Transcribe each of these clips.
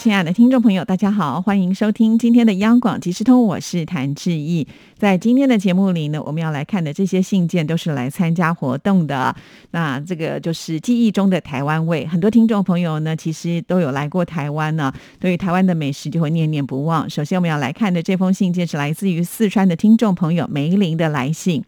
亲爱的听众朋友，大家好，欢迎收听今天的央广即时通，我是谭志毅。在今天的节目里呢，我们要来看的这些信件都是来参加活动的。那这个就是记忆中的台湾味，很多听众朋友呢，其实都有来过台湾呢，对于台湾的美食就会念念不忘。首先我们要来看的这封信件是来自于四川的听众朋友梅林的来信。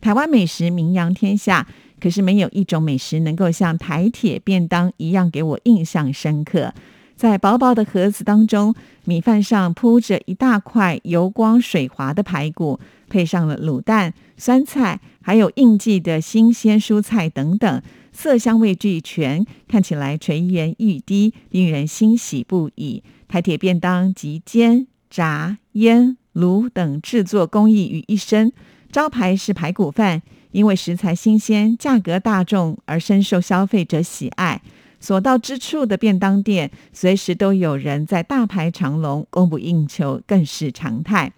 台湾美食名扬天下，可是没有一种美食能够像台铁便当一样给我印象深刻。在薄薄的盒子当中，米饭上铺着一大块油光水滑的排骨，配上了卤蛋、酸菜，还有应季的新鲜蔬菜等等，色香味俱全，看起来垂涎欲滴，令人欣喜不已。台铁便当集煎、炸、腌、卤等制作工艺于一身，招牌是排骨饭，因为食材新鲜、价格大众而深受消费者喜爱。所到之处的便当店，随时都有人在大排长龙，供不应求更是常态。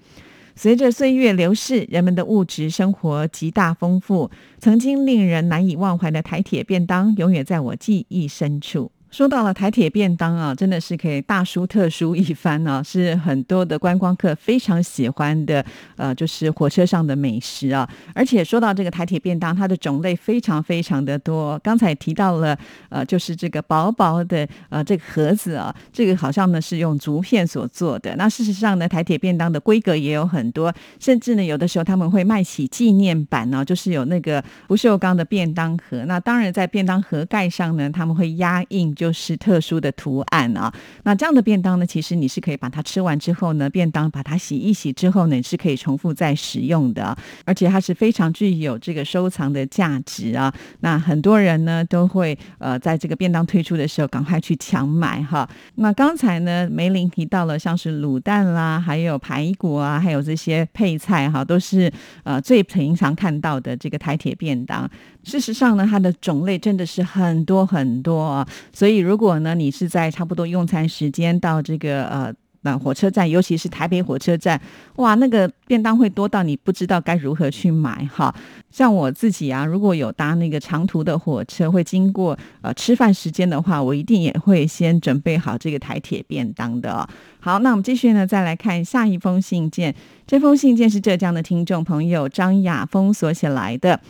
随着岁月流逝，人们的物质生活极大丰富，曾经令人难以忘怀的台铁便当，永远在我记忆深处。说到了台铁便当啊，真的是可以大书特书一番呢，是很多的观光客非常喜欢的，呃，就是火车上的美食啊。而且说到这个台铁便当，它的种类非常非常的多。刚才提到了，呃，就是这个薄薄的呃这个盒子啊，这个好像呢是用竹片所做的。那事实上呢，台铁便当的规格也有很多，甚至呢有的时候他们会卖起纪念版呢，就是有那个不锈钢的便当盒。那当然在便当盒盖上呢，他们会压印。就是特殊的图案啊，那这样的便当呢，其实你是可以把它吃完之后呢，便当把它洗一洗之后呢，你是可以重复再使用的，而且它是非常具有这个收藏的价值啊。那很多人呢都会呃在这个便当推出的时候赶快去抢买哈。那刚才呢梅林提到了像是卤蛋啦，还有排骨啊，还有这些配菜哈，都是呃最平常看到的这个台铁便当。事实上呢，它的种类真的是很多很多啊，所以所以如果呢，你是在差不多用餐时间到这个呃那火车站，尤其是台北火车站，哇，那个便当会多到你不知道该如何去买哈。像我自己啊，如果有搭那个长途的火车，会经过呃吃饭时间的话，我一定也会先准备好这个台铁便当的。好，那我们继续呢，再来看下一封信件。这封信件是浙江的听众朋友张雅峰所写来的。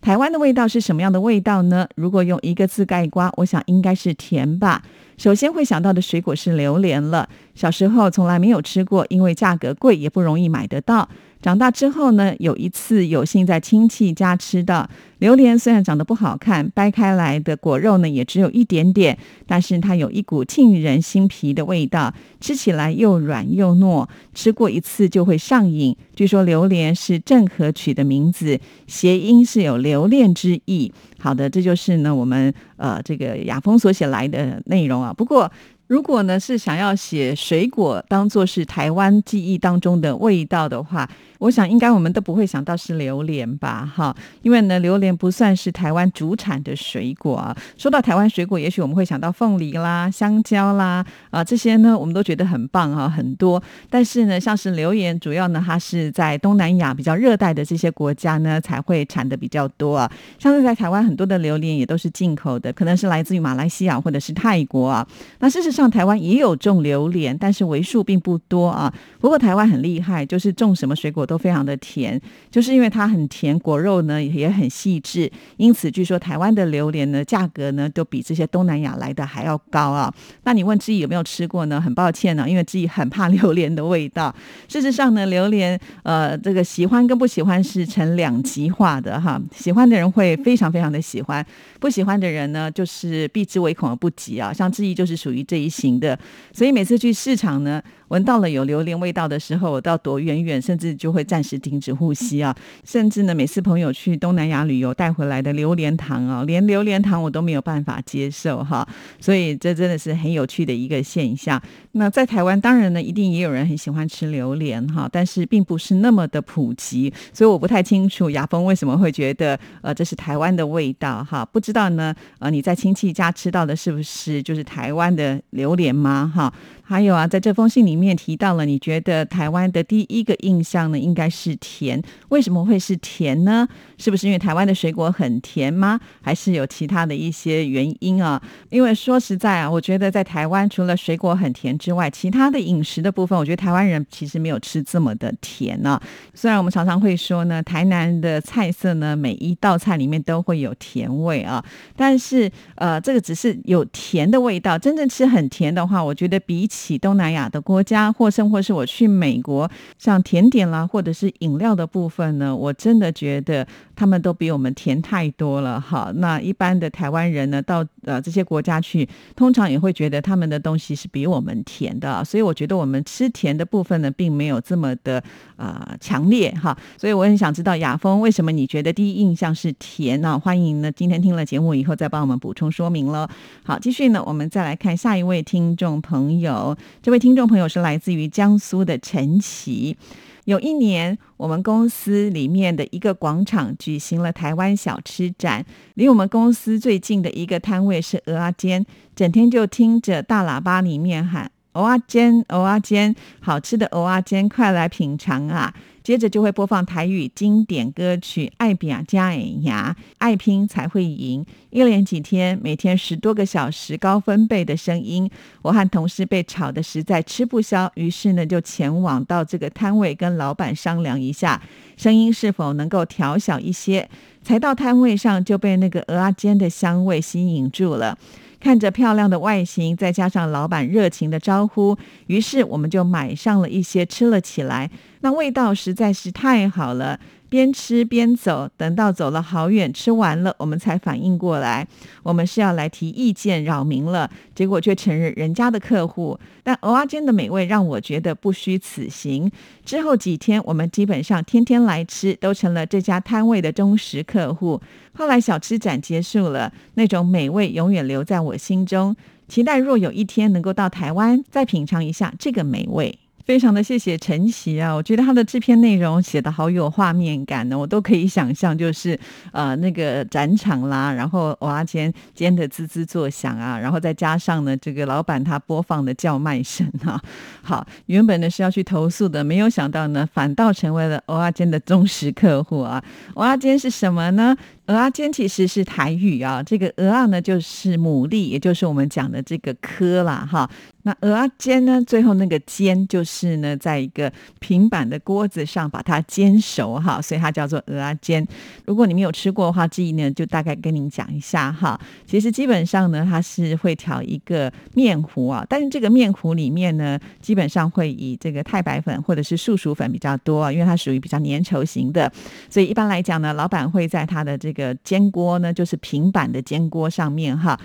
台湾的味道是什么样的味道呢？如果用一个字概括，我想应该是甜吧。首先会想到的水果是榴莲了。小时候从来没有吃过，因为价格贵，也不容易买得到。长大之后呢，有一次有幸在亲戚家吃到榴莲，虽然长得不好看，掰开来的果肉呢也只有一点点，但是它有一股沁人心脾的味道，吃起来又软又糯，吃过一次就会上瘾。据说榴莲是郑和取的名字，谐音是有留恋之意。好的，这就是呢我们呃这个雅风所写来的内容啊。不过。如果呢是想要写水果当做是台湾记忆当中的味道的话，我想应该我们都不会想到是榴莲吧，哈，因为呢榴莲不算是台湾主产的水果啊。说到台湾水果，也许我们会想到凤梨啦、香蕉啦，啊这些呢我们都觉得很棒啊，很多。但是呢，像是榴莲，主要呢它是在东南亚比较热带的这些国家呢才会产的比较多啊。像是在台湾很多的榴莲也都是进口的，可能是来自于马来西亚或者是泰国啊。那事实上。上台湾也有种榴莲，但是为数并不多啊。不过台湾很厉害，就是种什么水果都非常的甜，就是因为它很甜，果肉呢也很细致，因此据说台湾的榴莲呢价格呢都比这些东南亚来的还要高啊。那你问志毅有没有吃过呢？很抱歉呢，因为志毅很怕榴莲的味道。事实上呢，榴莲呃这个喜欢跟不喜欢是成两极化的哈。喜欢的人会非常非常的喜欢，不喜欢的人呢就是避之唯恐而不及啊。像志毅就是属于这一。型的，所以每次去市场呢，闻到了有榴莲味道的时候，我到躲远远，甚至就会暂时停止呼吸啊。甚至呢，每次朋友去东南亚旅游带回来的榴莲糖啊，连榴莲糖我都没有办法接受哈。所以这真的是很有趣的一个现象。那在台湾，当然呢，一定也有人很喜欢吃榴莲哈，但是并不是那么的普及，所以我不太清楚雅峰为什么会觉得呃这是台湾的味道哈。不知道呢，呃你在亲戚家吃到的是不是就是台湾的榴莲吗哈？还有啊，在这封信里面提到了，你觉得台湾的第一个印象呢，应该是甜。为什么会是甜呢？是不是因为台湾的水果很甜吗？还是有其他的一些原因啊？因为说实在啊，我觉得在台湾除了水果很甜之外，其他的饮食的部分，我觉得台湾人其实没有吃这么的甜呢。虽然我们常常会说呢，台南的菜色呢，每一道菜里面都会有甜味啊，但是呃，这个只是有甜的味道。真正吃很甜的话，我觉得比起起东南亚的国家，或甚或是我去美国，像甜点啦，或者是饮料的部分呢，我真的觉得他们都比我们甜太多了。哈，那一般的台湾人呢，到呃这些国家去，通常也会觉得他们的东西是比我们甜的。所以我觉得我们吃甜的部分呢，并没有这么的啊强烈哈。所以我很想知道雅峰为什么你觉得第一印象是甜呢？欢迎呢今天听了节目以后再帮我们补充说明了。好，继续呢，我们再来看下一位听众朋友。这位听众朋友是来自于江苏的陈琦。有一年，我们公司里面的一个广场举行了台湾小吃展，离我们公司最近的一个摊位是鹅阿煎，整天就听着大喇叭里面喊“鹅阿煎，鹅阿煎，好吃的鹅阿煎，快来品尝啊！”接着就会播放台语经典歌曲《爱拼加爱牙》，爱拼才会赢。一连几天，每天十多个小时高分贝的声音，我和同事被吵得实在吃不消，于是呢就前往到这个摊位跟老板商量一下，声音是否能够调小一些。才到摊位上就被那个鹅阿煎的香味吸引住了。看着漂亮的外形，再加上老板热情的招呼，于是我们就买上了一些吃了起来。那味道实在是太好了。边吃边走，等到走了好远，吃完了，我们才反应过来，我们是要来提意见扰民了。结果却承认人家的客户。但蚵仔煎的美味让我觉得不虚此行。之后几天，我们基本上天天来吃，都成了这家摊位的忠实客户。后来小吃展结束了，那种美味永远留在我心中。期待若有一天能够到台湾，再品尝一下这个美味。非常的谢谢陈琦啊，我觉得他的制片内容写的好有画面感呢，我都可以想象，就是呃那个展场啦，然后哇煎煎的滋滋作响啊，然后再加上呢这个老板他播放的叫卖声啊，好，原本呢是要去投诉的，没有想到呢反倒成为了蚵仔煎的忠实客户啊。蚵仔煎是什么呢？蚵仔煎其实是台语啊，这个蚵仔呢就是牡蛎，也就是我们讲的这个科啦哈。那鹅啊煎呢？最后那个煎就是呢，在一个平板的锅子上把它煎熟哈，所以它叫做鹅啊煎。如果你没有吃过的话，这一呢就大概跟您讲一下哈。其实基本上呢，它是会调一个面糊啊，但是这个面糊里面呢，基本上会以这个太白粉或者是素薯粉比较多，因为它属于比较粘稠型的。所以一般来讲呢，老板会在他的这个个煎锅呢，就是平板的煎锅上面哈。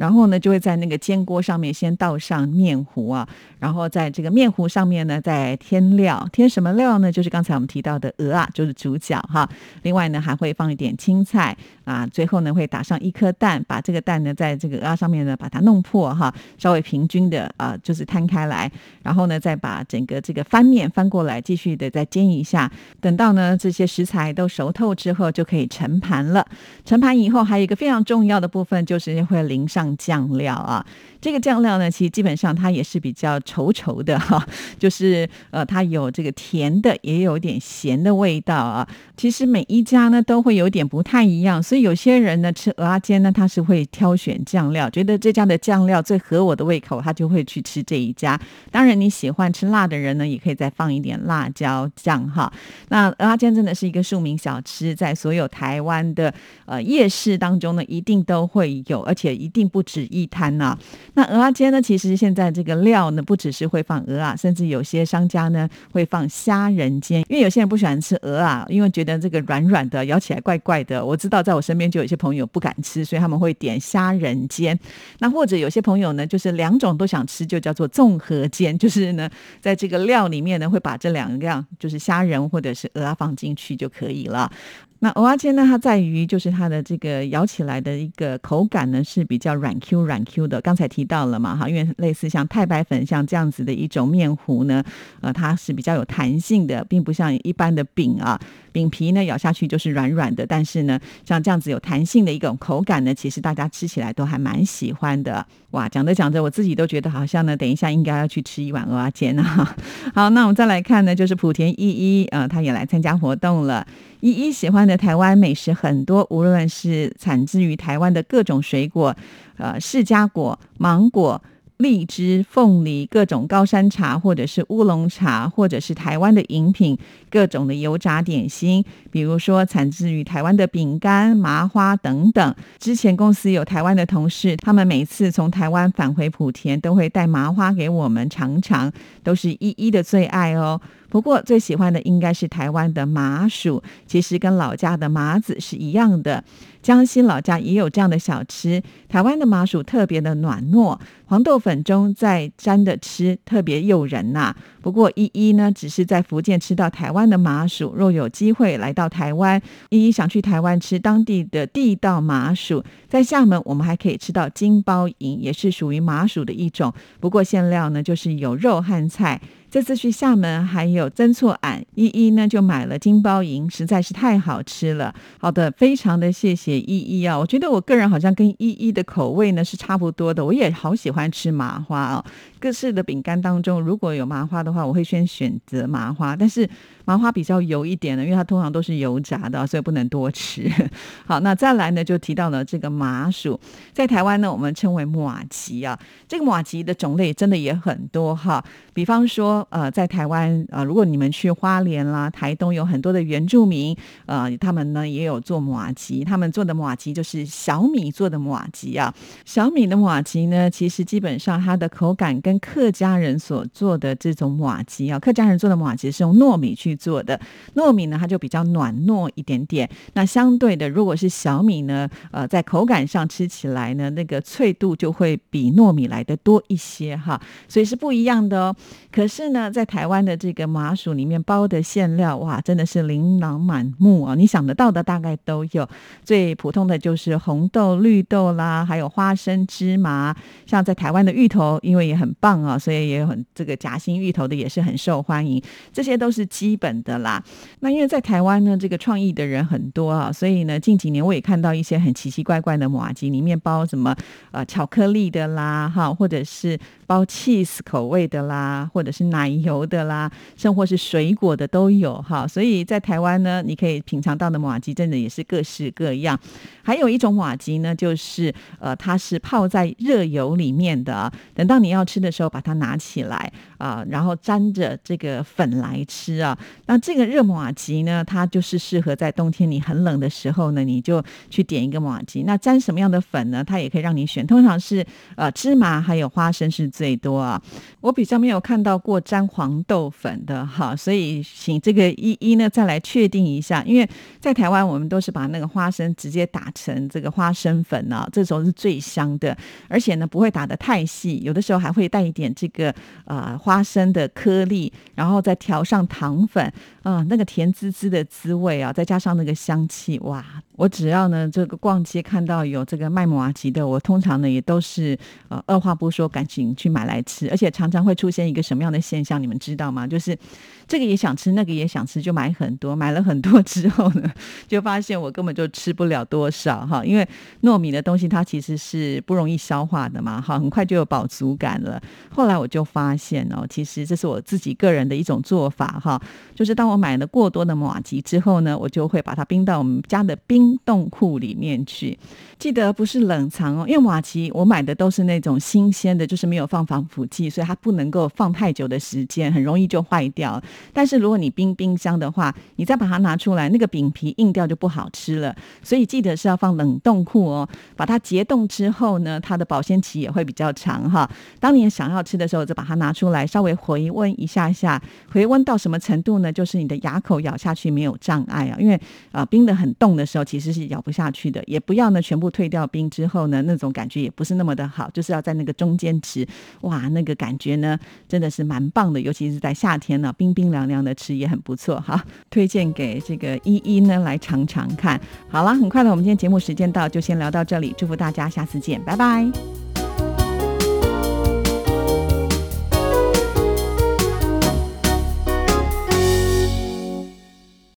然后呢，就会在那个煎锅上面先倒上面糊啊，然后在这个面糊上面呢，再添料，添什么料呢？就是刚才我们提到的鹅啊，就是主角哈。另外呢，还会放一点青菜啊，最后呢，会打上一颗蛋，把这个蛋呢，在这个鹅上面呢，把它弄破哈，稍微平均的啊，就是摊开来，然后呢，再把整个这个翻面翻过来，继续的再煎一下。等到呢这些食材都熟透之后，就可以盛盘了。盛盘以后，还有一个非常重要的部分，就是会淋上。酱料啊，这个酱料呢，其实基本上它也是比较稠稠的哈，就是呃，它有这个甜的，也有点咸的味道啊。其实每一家呢都会有点不太一样，所以有些人呢吃鹅阿煎呢，他是会挑选酱料，觉得这家的酱料最合我的胃口，他就会去吃这一家。当然你喜欢吃辣的人呢，也可以再放一点辣椒酱哈。那鹅阿煎真的是一个庶民小吃，在所有台湾的呃夜市当中呢，一定都会有，而且一定不不止一摊呐。那鹅啊煎呢，其实现在这个料呢，不只是会放鹅啊，甚至有些商家呢会放虾仁煎，因为有些人不喜欢吃鹅啊，因为觉得这个软软的，咬起来怪怪的。我知道在我身边就有些朋友不敢吃，所以他们会点虾仁煎。那或者有些朋友呢，就是两种都想吃，就叫做综合煎，就是呢，在这个料里面呢，会把这两样，就是虾仁或者是鹅啊放进去就可以了。那蚵仔煎呢？它在于就是它的这个咬起来的一个口感呢是比较软 Q 软 Q 的。刚才提到了嘛，哈，因为类似像太白粉像这样子的一种面糊呢，呃，它是比较有弹性的，并不像一般的饼啊，饼皮呢咬下去就是软软的。但是呢，像这样子有弹性的一种口感呢，其实大家吃起来都还蛮喜欢的。哇，讲着讲着，我自己都觉得好像呢，等一下应该要去吃一碗蚵仔煎啊。好，那我们再来看呢，就是莆田依依，呃，他也来参加活动了。依依喜欢的台湾美食很多，无论是产自于台湾的各种水果，呃，释迦果、芒果。荔枝、凤梨、各种高山茶，或者是乌龙茶，或者是台湾的饮品，各种的油炸点心，比如说产自于台湾的饼干、麻花等等。之前公司有台湾的同事，他们每次从台湾返回莆田，都会带麻花给我们尝尝，都是一一的最爱哦。不过最喜欢的应该是台湾的麻薯，其实跟老家的麻子是一样的。江西老家也有这样的小吃，台湾的麻薯特别的软糯，黄豆粉中再沾着吃，特别诱人呐。不过依依呢，只是在福建吃到台湾的麻薯，若有机会来到台湾，依依想去台湾吃当地的地道麻薯。在厦门，我们还可以吃到金包银，也是属于麻薯的一种，不过馅料呢就是有肉和菜。这次去厦门还有曾厝垵，依依呢就买了金包银，实在是太好吃了。好的，非常的谢谢依依啊，我觉得我个人好像跟依依的口味呢是差不多的，我也好喜欢吃麻花哦。各式的饼干当中，如果有麻花的话，我会先选择麻花，但是麻花比较油一点的，因为它通常都是油炸的，所以不能多吃。好，那再来呢，就提到了这个麻薯，在台湾呢，我们称为马吉啊，这个马吉的种类真的也很多哈。比方说，呃，在台湾啊，如果你们去花莲啦、台东，有很多的原住民，呃，他们呢也有做马吉，他们做的马吉就是小米做的马吉啊。小米的马吉呢，其实基本上它的口感跟跟客家人所做的这种马吉啊，客家人做的马吉是用糯米去做的，糯米呢它就比较软糯一点点。那相对的，如果是小米呢，呃，在口感上吃起来呢，那个脆度就会比糯米来的多一些哈，所以是不一样的哦。可是呢，在台湾的这个麻薯里面包的馅料，哇，真的是琳琅满目啊！你想得到的大概都有。最普通的就是红豆、绿豆啦，还有花生、芝麻。像在台湾的芋头，因为也很。棒啊，所以也有很这个夹心芋头的也是很受欢迎，这些都是基本的啦。那因为在台湾呢，这个创意的人很多啊，所以呢，近几年我也看到一些很奇奇怪怪的马吉，里面包什么呃巧克力的啦，哈，或者是包 cheese 口味的啦，或者是奶油的啦，甚或是水果的都有哈。所以在台湾呢，你可以品尝到的马吉真的也是各式各样。还有一种马吉呢，就是呃，它是泡在热油里面的，等到你要吃的。时候把它拿起来啊，然后沾着这个粉来吃啊。那这个热马吉呢，它就是适合在冬天你很冷的时候呢，你就去点一个马吉。那沾什么样的粉呢？它也可以让你选，通常是呃芝麻还有花生是最多啊。我比较没有看到过沾黄豆粉的哈，所以请这个一一呢再来确定一下，因为在台湾我们都是把那个花生直接打成这个花生粉啊，这时候是最香的，而且呢不会打得太细，有的时候还会带。一点这个呃花生的颗粒，然后再调上糖粉，啊，那个甜滋滋的滋味啊，再加上那个香气，哇！我只要呢这个逛街看到有这个卖马吉的，我通常呢也都是呃二话不说赶紧去买来吃，而且常常会出现一个什么样的现象，你们知道吗？就是这个也想吃，那个也想吃，就买很多，买了很多之后呢，就发现我根本就吃不了多少哈，因为糯米的东西它其实是不容易消化的嘛，哈，很快就有饱足感了。后来我就发现哦，其实这是我自己个人的一种做法哈，就是当我买了过多的马吉之后呢，我就会把它冰到我们家的冰。冻库里面去。记得不是冷藏哦，因为瓦奇我买的都是那种新鲜的，就是没有放防腐剂，所以它不能够放太久的时间，很容易就坏掉。但是如果你冰冰箱的话，你再把它拿出来，那个饼皮硬掉就不好吃了。所以记得是要放冷冻库哦，把它解冻之后呢，它的保鲜期也会比较长哈。当你想要吃的时候，就把它拿出来，稍微回温一下下，回温到什么程度呢？就是你的牙口咬下去没有障碍啊，因为啊冰的很冻的时候其其实是咬不下去的，也不要呢全部。退掉冰之后呢，那种感觉也不是那么的好，就是要在那个中间吃，哇，那个感觉呢真的是蛮棒的，尤其是在夏天呢，冰冰凉凉的吃也很不错哈。推荐给这个依依呢来尝尝看。好了，很快的，我们今天节目时间到，就先聊到这里，祝福大家下次见，拜拜。